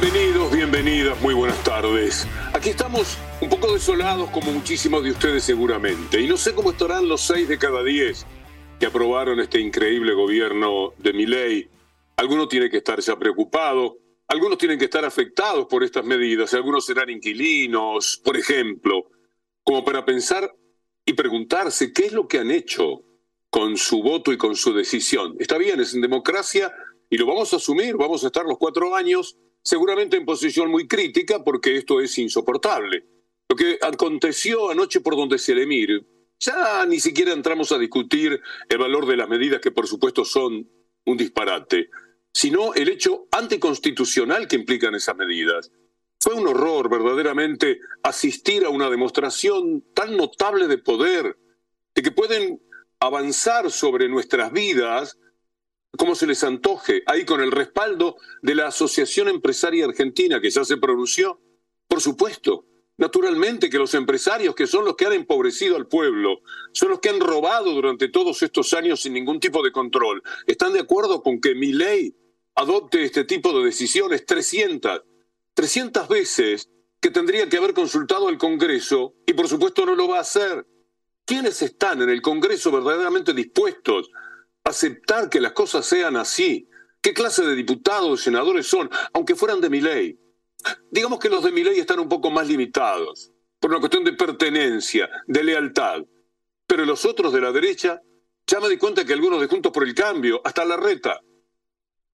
Bienvenidos, bienvenidas, muy buenas tardes. Aquí estamos un poco desolados como muchísimos de ustedes seguramente. Y no sé cómo estarán los seis de cada diez que aprobaron este increíble gobierno de mi ley. Algunos tienen que estar ya preocupados, algunos tienen que estar afectados por estas medidas, algunos serán inquilinos, por ejemplo, como para pensar y preguntarse qué es lo que han hecho con su voto y con su decisión. Está bien, es en democracia y lo vamos a asumir, vamos a estar los cuatro años seguramente en posición muy crítica porque esto es insoportable. Lo que aconteció anoche por donde se le mire, ya ni siquiera entramos a discutir el valor de las medidas que por supuesto son un disparate, sino el hecho anticonstitucional que implican esas medidas. Fue un horror verdaderamente asistir a una demostración tan notable de poder, de que pueden avanzar sobre nuestras vidas como se les antoje, ahí con el respaldo de la Asociación Empresaria Argentina, que ya se pronunció. Por supuesto, naturalmente que los empresarios, que son los que han empobrecido al pueblo, son los que han robado durante todos estos años sin ningún tipo de control, están de acuerdo con que mi ley adopte este tipo de decisiones 300, 300 veces que tendría que haber consultado al Congreso y por supuesto no lo va a hacer. ¿Quiénes están en el Congreso verdaderamente dispuestos aceptar que las cosas sean así. ¿Qué clase de diputados senadores son, aunque fueran de mi ley? Digamos que los de mi ley están un poco más limitados, por una cuestión de pertenencia, de lealtad. Pero los otros de la derecha, ya me di cuenta que algunos de Juntos por el Cambio, hasta la reta,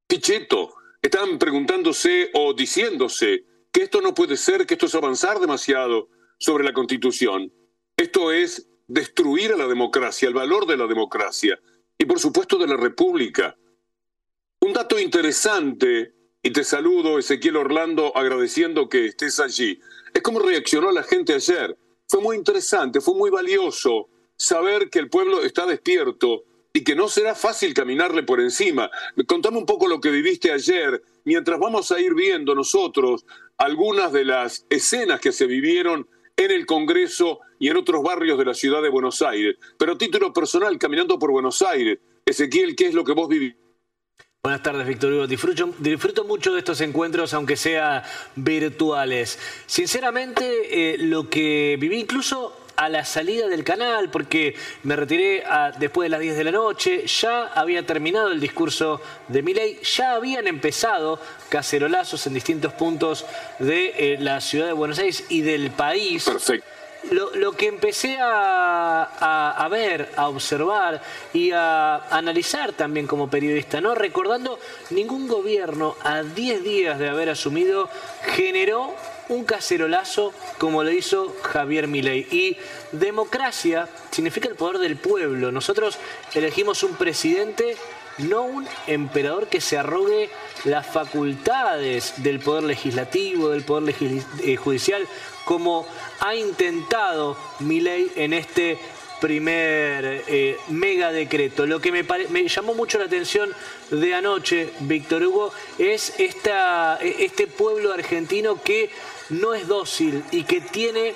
Pichetto, están preguntándose o diciéndose que esto no puede ser, que esto es avanzar demasiado sobre la Constitución. Esto es destruir a la democracia, el valor de la democracia y por supuesto de la República. Un dato interesante, y te saludo Ezequiel Orlando agradeciendo que estés allí, es cómo reaccionó la gente ayer. Fue muy interesante, fue muy valioso saber que el pueblo está despierto y que no será fácil caminarle por encima. Contame un poco lo que viviste ayer, mientras vamos a ir viendo nosotros algunas de las escenas que se vivieron en el Congreso y en otros barrios de la ciudad de Buenos Aires. Pero título personal, caminando por Buenos Aires, Ezequiel, ¿qué es lo que vos vivís? Buenas tardes, Víctor Hugo. Disfruto, disfruto, mucho de estos encuentros, aunque sean virtuales. Sinceramente, eh, lo que viví incluso a la salida del canal, porque me retiré después de las 10 de la noche, ya había terminado el discurso de Milei, ya habían empezado cacerolazos en distintos puntos de eh, la ciudad de Buenos Aires y del país. Perfecto. Lo, que empecé a, a, ver, a observar y a analizar también como periodista, ¿no? Recordando, ningún gobierno a 10 días de haber asumido generó un cacerolazo como lo hizo Javier Milei. Y democracia significa el poder del pueblo. Nosotros elegimos un presidente, no un emperador que se arrogue las facultades del poder legislativo, del poder eh, judicial, como ha intentado Milei en este primer eh, mega decreto. Lo que me, me, llamó mucho la atención de anoche, Víctor Hugo, es esta, este pueblo argentino que no es dócil y que tiene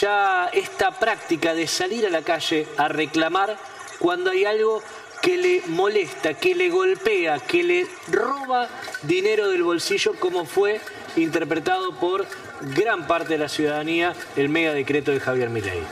ya esta práctica de salir a la calle a reclamar cuando hay algo que le molesta, que le golpea, que le roba dinero del bolsillo, como fue interpretado por gran parte de la ciudadanía el mega decreto de Javier Milei.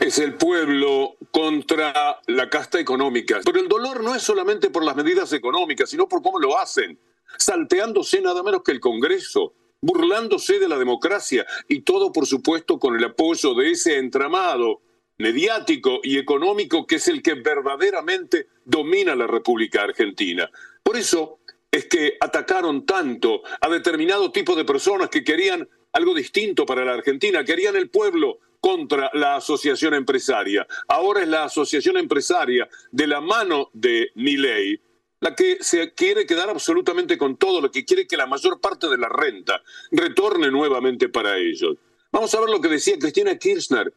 Es el pueblo contra la casta económica. Pero el dolor no es solamente por las medidas económicas, sino por cómo lo hacen, salteándose nada menos que el Congreso, burlándose de la democracia y todo, por supuesto, con el apoyo de ese entramado mediático y económico que es el que verdaderamente domina la República Argentina. Por eso es que atacaron tanto a determinado tipo de personas que querían algo distinto para la Argentina, querían el pueblo contra la asociación empresaria. Ahora es la asociación empresaria de la mano de Milei la que se quiere quedar absolutamente con todo, la que quiere que la mayor parte de la renta retorne nuevamente para ellos. Vamos a ver lo que decía Cristina Kirchner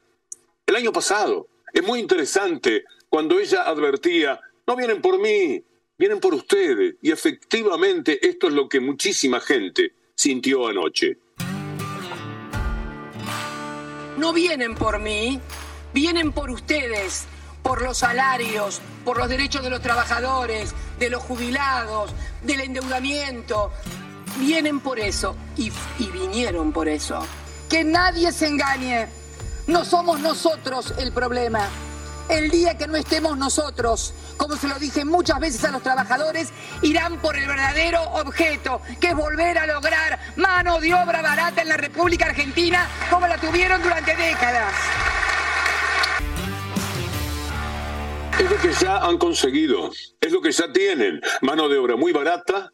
el año pasado. Es muy interesante cuando ella advertía, no vienen por mí, vienen por ustedes. Y efectivamente esto es lo que muchísima gente sintió anoche. No vienen por mí, vienen por ustedes por los salarios, por los derechos de los trabajadores, de los jubilados, del endeudamiento. vienen por eso y, vinieron por eso. Que nadie se engañe. No somos nosotros el problema. El día que no estemos nosotros, como se lo dije muchas veces a los trabajadores, irán por el verdadero objeto, que es volver a lograr mano de obra barata en la República Argentina como la tuvieron durante décadas. Es que ya han conseguido, lo que ya tienen. Mano de obra muy barata,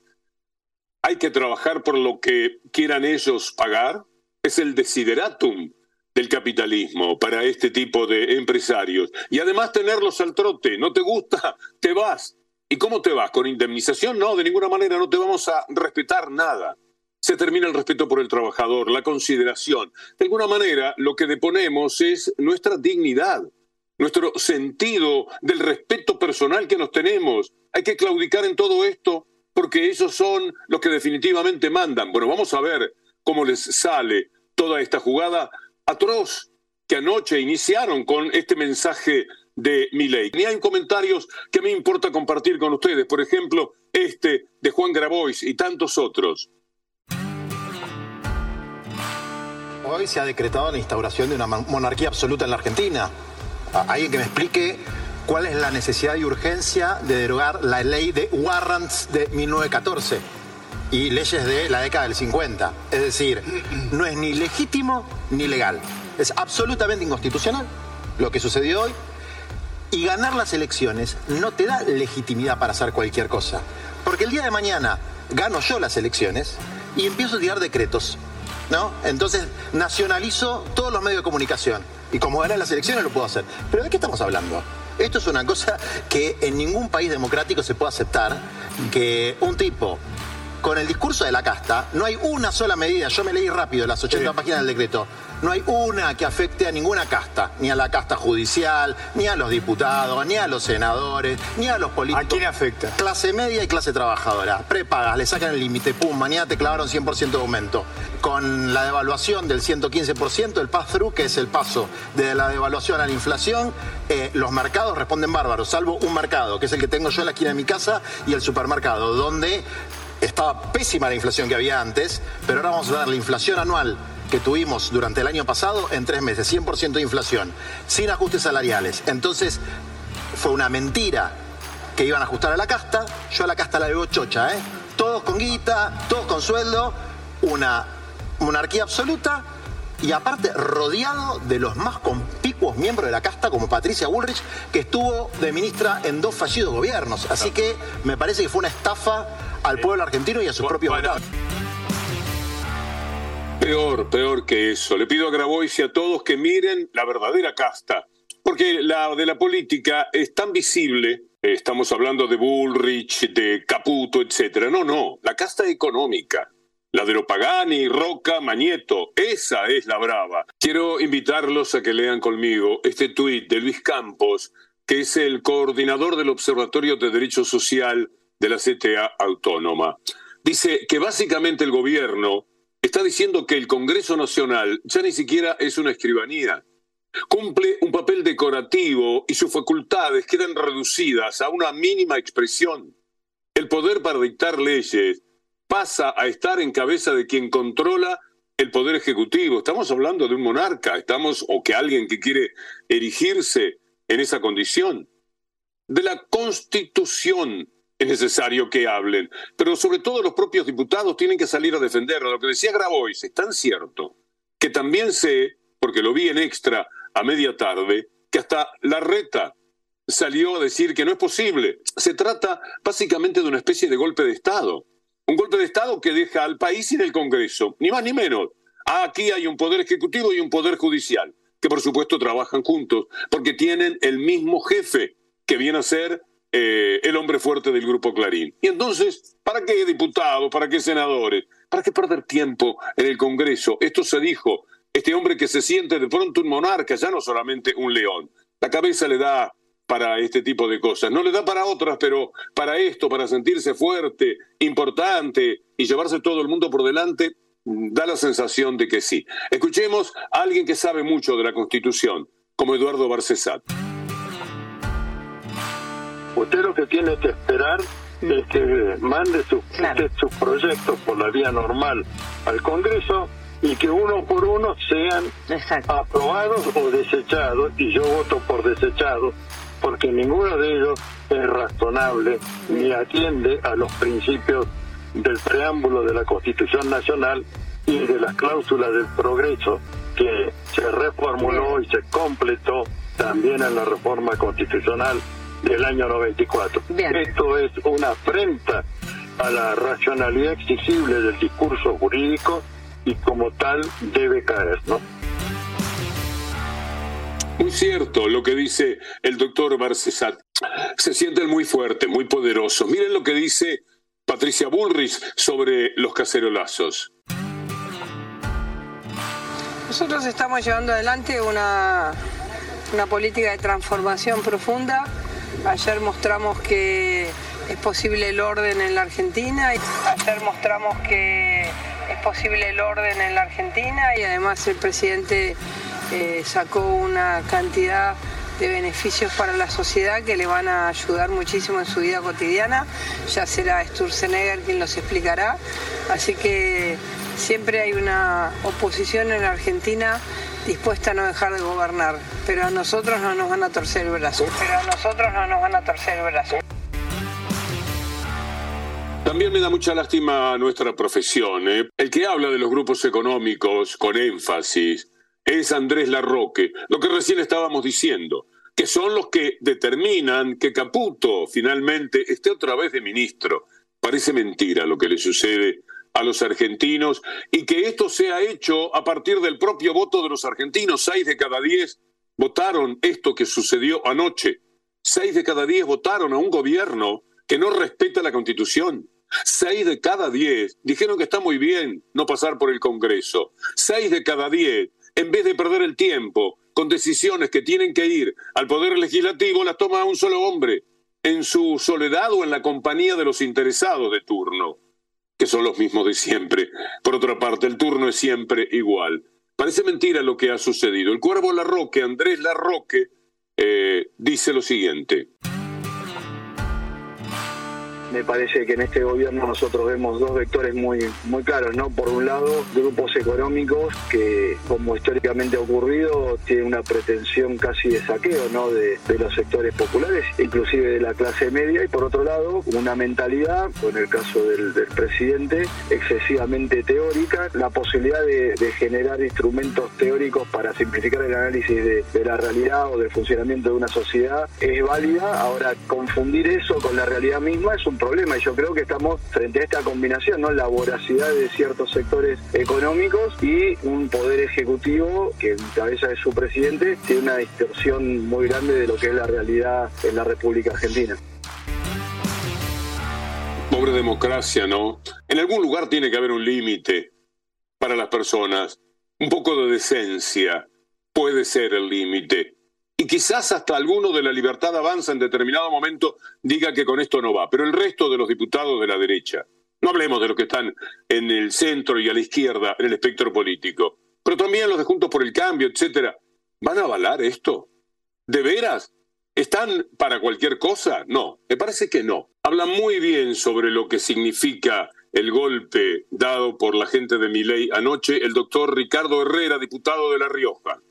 hay que trabajar por lo que quieran ellos pagar, es el desideratum del capitalismo para este tipo de empresarios. Y además tenerlos al trote, no te gusta, te vas. ¿Y cómo te vas? ¿Con indemnización? No, de ninguna manera, no te vamos a respetar nada. Se termina el respeto por el trabajador, la consideración. De alguna manera, lo que deponemos es nuestra dignidad, nuestro sentido del respeto personal que nos tenemos. Hay que claudicar en todo esto porque ellos son los que definitivamente mandan. Bueno, vamos a ver cómo les sale toda esta jugada atroz que anoche iniciaron con este mensaje de ley. Ni hay comentarios que me importa compartir con ustedes, por ejemplo, este de Juan Grabois y tantos otros. Hoy se ha decretado la instauración de una monarquía absoluta en la Argentina. Alguien que me explique cuál es la necesidad y urgencia de derogar la ley de warrants de 1914 y leyes de la década del 50. Es decir, no es ni legítimo ni legal. Es absolutamente inconstitucional lo que sucedió hoy. Y ganar las elecciones no te da legitimidad para hacer cualquier cosa. Porque el día de mañana gano yo las elecciones y empiezo a tirar decretos. ¿No? Entonces nacionalizo todos los medios de comunicación. Y como gané las elecciones lo puedo hacer. Pero ¿de qué estamos hablando? Esto es una cosa que en ningún país democrático se puede aceptar, que un tipo con el discurso de la casta, no hay una sola medida, yo me leí rápido las 80 páginas del decreto, no hay una que afecte a ninguna casta, ni a la casta judicial, ni a los diputados, ni a los senadores, ni a los políticos. ¿A quién afecta? Clase media y clase trabajadora. Prepagas, le sacan el límite, pum, mañana te clavaron 100% de aumento. Con la devaluación del 115%, el pass-through, que es el paso de la devaluación a la inflación, eh, los mercados responden bárbaros, salvo un mercado, que es el que tengo yo en la esquina de mi casa, y el supermercado, donde estaba pésima la inflación que había antes, pero ahora vamos a dar la inflación anual que tuvimos durante el año pasado en tres meses, 100% de inflación, sin ajustes salariales. Entonces, fue una mentira que iban a ajustar a la casta. Yo a la casta la veo chocha, ¿eh? Todos con guita, todos con sueldo, una monarquía absoluta y aparte rodeado de los más conspicuos miembros de la casta como Patricia Bullrich, que estuvo de ministra en dos fallidos gobiernos. Así que me parece que fue una estafa al pueblo argentino y a sus propios votantes. Peor, peor que eso. Le pido a Grabois y a todos que miren la verdadera casta. Porque la de la política es tan visible. Estamos hablando de Bullrich, de Caputo, etc. No, no. La casta económica. La de Pagani, Roca, Mañeto. Esa es la brava. Quiero invitarlos a que lean conmigo este tuit de Luis Campos, que es el coordinador del Observatorio de Derecho Social de la CTA Autónoma. Dice que básicamente el gobierno está diciendo que el Congreso Nacional ya ni siquiera es una escribanía. Cumple un papel decorativo y sus facultades quedan reducidas a una mínima expresión. El poder para dictar leyes pasa a estar en cabeza de quien controla el poder ejecutivo. Estamos hablando de un monarca, estamos o que alguien que quiere erigirse en esa condición. De la constitución es necesario que hablen, pero sobre todo los propios diputados tienen que salir a defenderlo. Lo que decía Grabois es tan cierto que también sé, porque lo vi en extra a media tarde, que hasta la reta salió a decir que no es posible. Se trata básicamente de una especie de golpe de Estado. Un golpe de Estado que deja al país sin el Congreso, ni más ni menos. Ah, aquí hay un poder ejecutivo y un poder judicial, que por supuesto trabajan juntos, porque tienen el mismo jefe, que viene a ser eh, el hombre fuerte del grupo Clarín. Y entonces, ¿para qué diputados? ¿Para qué senadores? ¿Para qué perder tiempo en el Congreso? Esto se dijo, este hombre que se siente de pronto un monarca, ya no solamente un león. La cabeza le da para este tipo de cosas. No le da para otras, pero para esto, para sentirse fuerte, importante y llevarse todo el mundo por delante, da la sensación de que sí. Escuchemos a alguien que sabe mucho de la Constitución, como Eduardo Barcesat. Usted lo que tiene que esperar este, mande sus, proyectos por la vía normal al Congreso y que uno por uno sean aprobados o desechados, y yo voto por desechados, porque ninguno de ellos es razonable ni atiende a los principios del preámbulo de la Constitución Nacional y de las cláusulas del progreso que se reformuló y se completó también en la reforma constitucional del año 94. Esto es una afrenta a la racionalidad exigible del discurso jurídico y como tal debe caer, ¿no? Muy cierto lo que dice el doctor Barcesat. Se sienten muy fuertes, muy poderosos. Miren lo que dice Patricia Bullrich sobre los cacerolazos. Nosotros estamos llevando adelante una, una política de transformación profunda. Ayer mostramos que es posible el orden en la Argentina. Ayer mostramos que es posible el orden en la Argentina y además el presidente eh, sacó una cantidad de beneficios para la sociedad que le van a ayudar muchísimo en su vida cotidiana. Ya será Sturzenegger quien los explicará. Así que siempre hay una oposición en Argentina dispuesta a no dejar de gobernar, pero a nosotros no nos van a torcer el brazo. Pero a nosotros no nos van a torcer el brazo. También me da mucha lástima nuestra profesión. ¿eh? El que habla de los grupos económicos con énfasis es Andrés Larroque, lo que recién estábamos diciendo, que son los que determinan que Caputo finalmente esté otra vez de ministro. Parece mentira lo que le sucede a los argentinos y que esto se ha hecho a partir del propio voto de los argentinos. Seis de cada diez votaron esto que sucedió anoche. Seis de cada diez votaron a un gobierno que no respeta la Constitución. Seis de cada diez dijeron que está muy bien no pasar por el Congreso. Seis de cada diez en vez de perder el tiempo con decisiones que tienen que ir al Poder Legislativo, las toma un solo hombre, en su soledad o en la compañía de los interesados de turno, que son los mismos de siempre. Por otra parte, el turno es siempre igual. Parece mentira lo que ha sucedido. El cuervo Larroque, Andrés Larroque, eh, dice lo siguiente. Me parece que en este gobierno nosotros vemos dos vectores muy, muy claros, ¿no? Por un lado, grupos económicos que, como históricamente ha ocurrido, tienen una pretensión casi de saqueo, ¿no? De, los sectores populares, inclusive de la clase media, y por otro lado, una mentalidad, en el caso del, presidente, excesivamente teórica, la posibilidad de, generar instrumentos teóricos para simplificar el análisis de, de la realidad o del funcionamiento de una sociedad es válida. Ahora, confundir eso con la realidad misma es un problema y yo creo que estamos frente a esta combinación, ¿no? La voracidad de ciertos sectores económicos y un poder ejecutivo que en cabeza de su presidente tiene una distorsión muy grande de lo que es la realidad en la República Argentina. Pobre democracia, ¿no? En algún lugar tiene que haber un límite para las personas. Un poco de decencia puede ser el límite y quizás hasta alguno de la libertad avanza en determinado momento diga que con esto no va, pero el resto de los diputados de la derecha, no hablemos de los que están en el centro y a la izquierda en el espectro político, pero también los de Juntos por el Cambio, etcétera, ¿van a avalar esto? ¿De veras? ¿Están para cualquier cosa? No, me parece que no. Habla muy bien sobre lo que significa el golpe dado por la gente de Miley anoche el doctor Ricardo Herrera, diputado de La Rioja.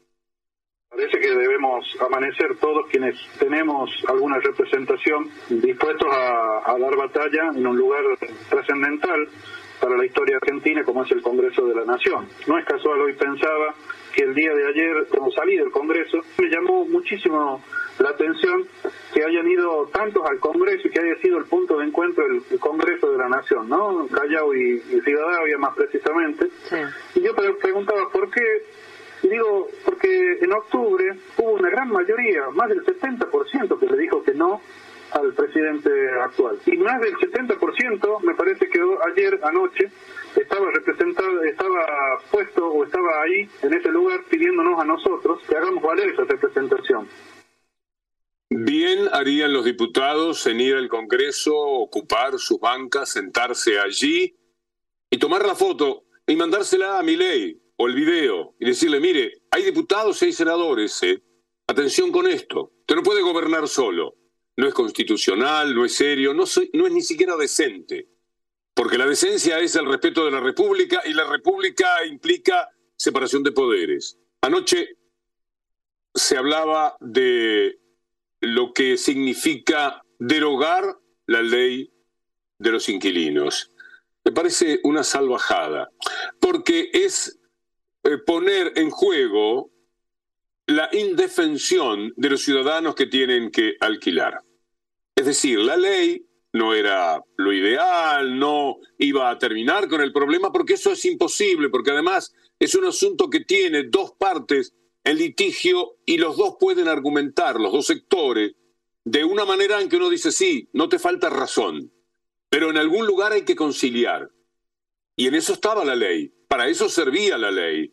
Parece que debemos amanecer todos quienes tenemos alguna representación dispuestos a, dar batalla en un lugar trascendental para la historia argentina como es el Congreso de la Nación. No es casual, hoy pensaba que el día de ayer, cuando salí del Congreso, me llamó muchísimo la atención que hayan ido tantos al Congreso y que haya sido el punto de encuentro el, Congreso de la Nación, ¿no? Callao y, y Ciudadavia más precisamente. Y yo preguntaba por qué digo, porque en octubre hubo una gran mayoría, más del 70% que le dijo que no al presidente actual. Y más del 70% me parece que ayer anoche estaba representado, estaba puesto o estaba ahí en ese lugar pidiéndonos a nosotros que hagamos valer esa representación. Bien harían los diputados en ir al Congreso, ocupar sus bancas, sentarse allí y tomar la foto y mandársela a mi ley, o el video y decirle, mire, hay diputados y hay senadores, ¿eh? atención con esto, usted no puede gobernar solo. no es constitucional, no es serio, no, no es ni siquiera decente. Porque la decencia es el respeto de la República y la República implica separación de poderes. Anoche se hablaba de lo que significa derogar la ley de los inquilinos. Me parece una salvajada, porque es eh, poner en juego la indefensión de los ciudadanos que tienen que alquilar. Es decir, la ley no era lo ideal, no iba a terminar con el problema, porque eso es imposible, porque además es un asunto que tiene dos partes en litigio y los dos pueden argumentar, los dos sectores, de una manera en que uno dice, sí, no te falta razón, pero en algún lugar hay que conciliar. Y en eso estaba la ley, para eso servía la ley,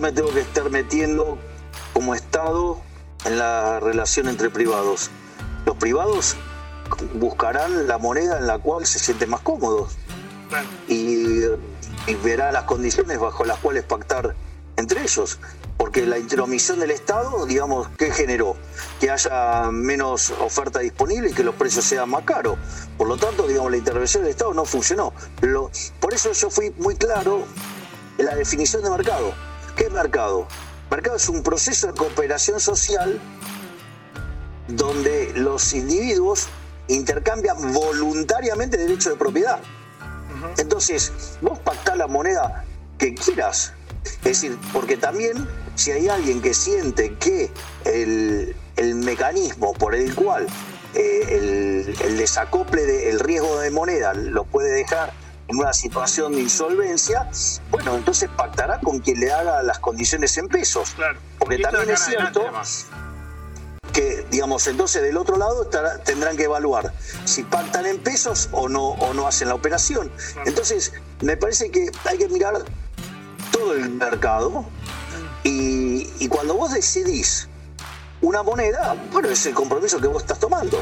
me tengo que estar metiendo como Estado en la relación entre privados. Los privados buscarán la moneda en la cual se sienten más cómodos y, y verán las condiciones bajo las cuales pactar entre ellos. Porque la intromisión del Estado, digamos, ¿qué generó? Que haya menos oferta disponible y que los precios sean más caros. Por lo tanto, digamos, la intervención del Estado no funcionó. por eso yo fui muy claro en la definición de mercado. ¿Qué es mercado? Mercado es un proceso de cooperación social donde los individuos intercambian voluntariamente derecho de propiedad. Entonces, vos pactás la moneda que quieras. Es decir, porque también si hay alguien que siente que el, mecanismo por el cual eh, el, el, desacople del riesgo de moneda lo puede dejar en una situación de insolvencia, bueno, entonces pactará con quien le haga las condiciones en pesos. Claro. Porque también es cierto que, digamos, entonces del otro lado tendrán que evaluar si pactan en pesos o no, o no hacen la operación. Entonces, me parece que hay que mirar el mercado y, y cuando vos decidís una moneda, bueno, es el compromiso que vos estás tomando.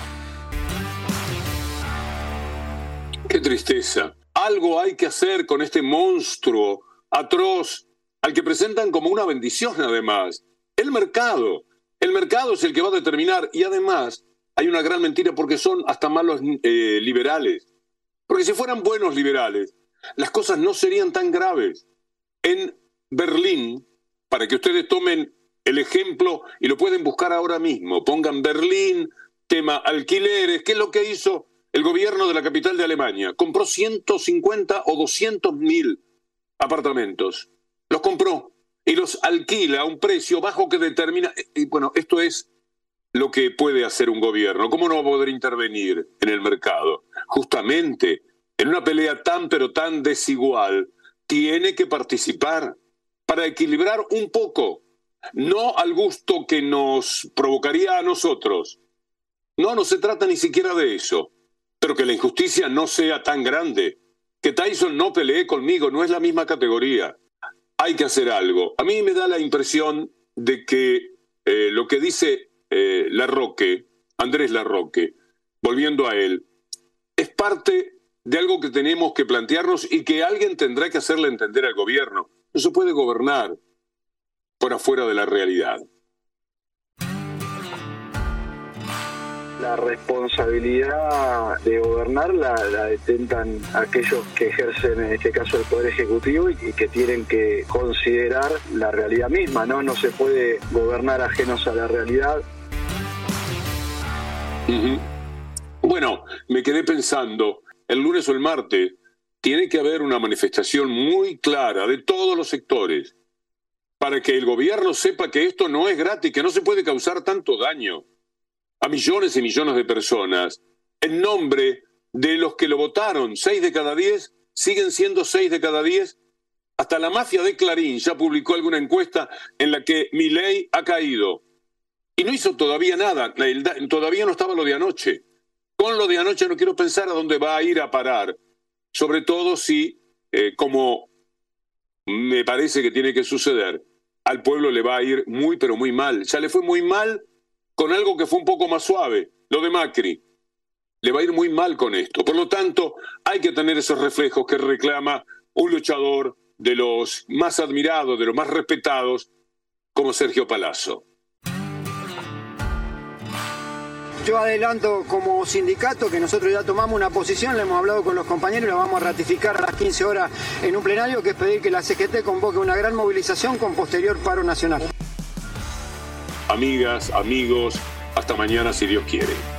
Qué tristeza algo hay que hacer con este monstruo atroz al que presentan como una bendición además. El mercado. El mercado es el que va a determinar y además hay una gran mentira porque son hasta malos eh, liberales. Porque si fueran buenos liberales, las cosas no serían tan graves. En Berlín, para que ustedes tomen el ejemplo y lo pueden buscar ahora mismo, pongan Berlín, tema alquileres, ¿qué es lo que hizo el gobierno de la capital de Alemania compró 150 o 200 mil apartamentos. Los compró y los alquila a un precio bajo que determina. Y bueno, esto es lo que puede hacer un gobierno. ¿Cómo no va a poder intervenir en el mercado? Justamente en una pelea tan pero tan desigual, tiene que participar para equilibrar un poco, no al gusto que nos provocaría a nosotros. No, no se trata ni siquiera de eso pero que la injusticia no sea tan grande. Que Tyson no pelee conmigo, no es la misma categoría. Hay que hacer algo. A mí me da la impresión de que eh, lo que dice eh, Larroque, Andrés Larroque, volviendo a él, es parte de algo que tenemos que plantearnos y que alguien tendrá que hacerle entender al gobierno. No se puede gobernar por afuera de la realidad. la responsabilidad de gobernar la, detentan aquellos que ejercen en este caso el poder ejecutivo y, que tienen que considerar la realidad misma, ¿no? No se puede gobernar ajenos a la realidad. Bueno, me quedé pensando, el lunes o el martes tiene que haber una manifestación muy clara de todos los sectores para que el gobierno sepa que esto no es gratis, que no se puede causar tanto daño a millones y millones de personas en nombre de los que lo votaron. Seis de cada diez siguen siendo seis de cada diez. Hasta la mafia de Clarín ya publicó alguna encuesta en la que ley ha caído. Y no hizo todavía nada, todavía no estaba lo de anoche. Con lo de anoche no quiero pensar a dónde va a ir a parar, sobre todo si, eh, como me parece que tiene que suceder, al pueblo le va a ir muy, pero muy mal. Ya le fue muy mal con algo que fue un poco más suave, lo de Macri. Le va a ir muy mal con esto. Por lo tanto, hay que tener esos reflejos que reclama un luchador de los más admirados, de los más respetados, como Sergio Palazzo. Yo adelanto como sindicato que nosotros ya tomamos una posición, le hemos hablado con los compañeros y la vamos a ratificar a las 15 horas en un plenario, que es pedir que la CGT convoque una gran movilización con posterior paro nacional. Amigas, amigos, hasta mañana si Dios quiere.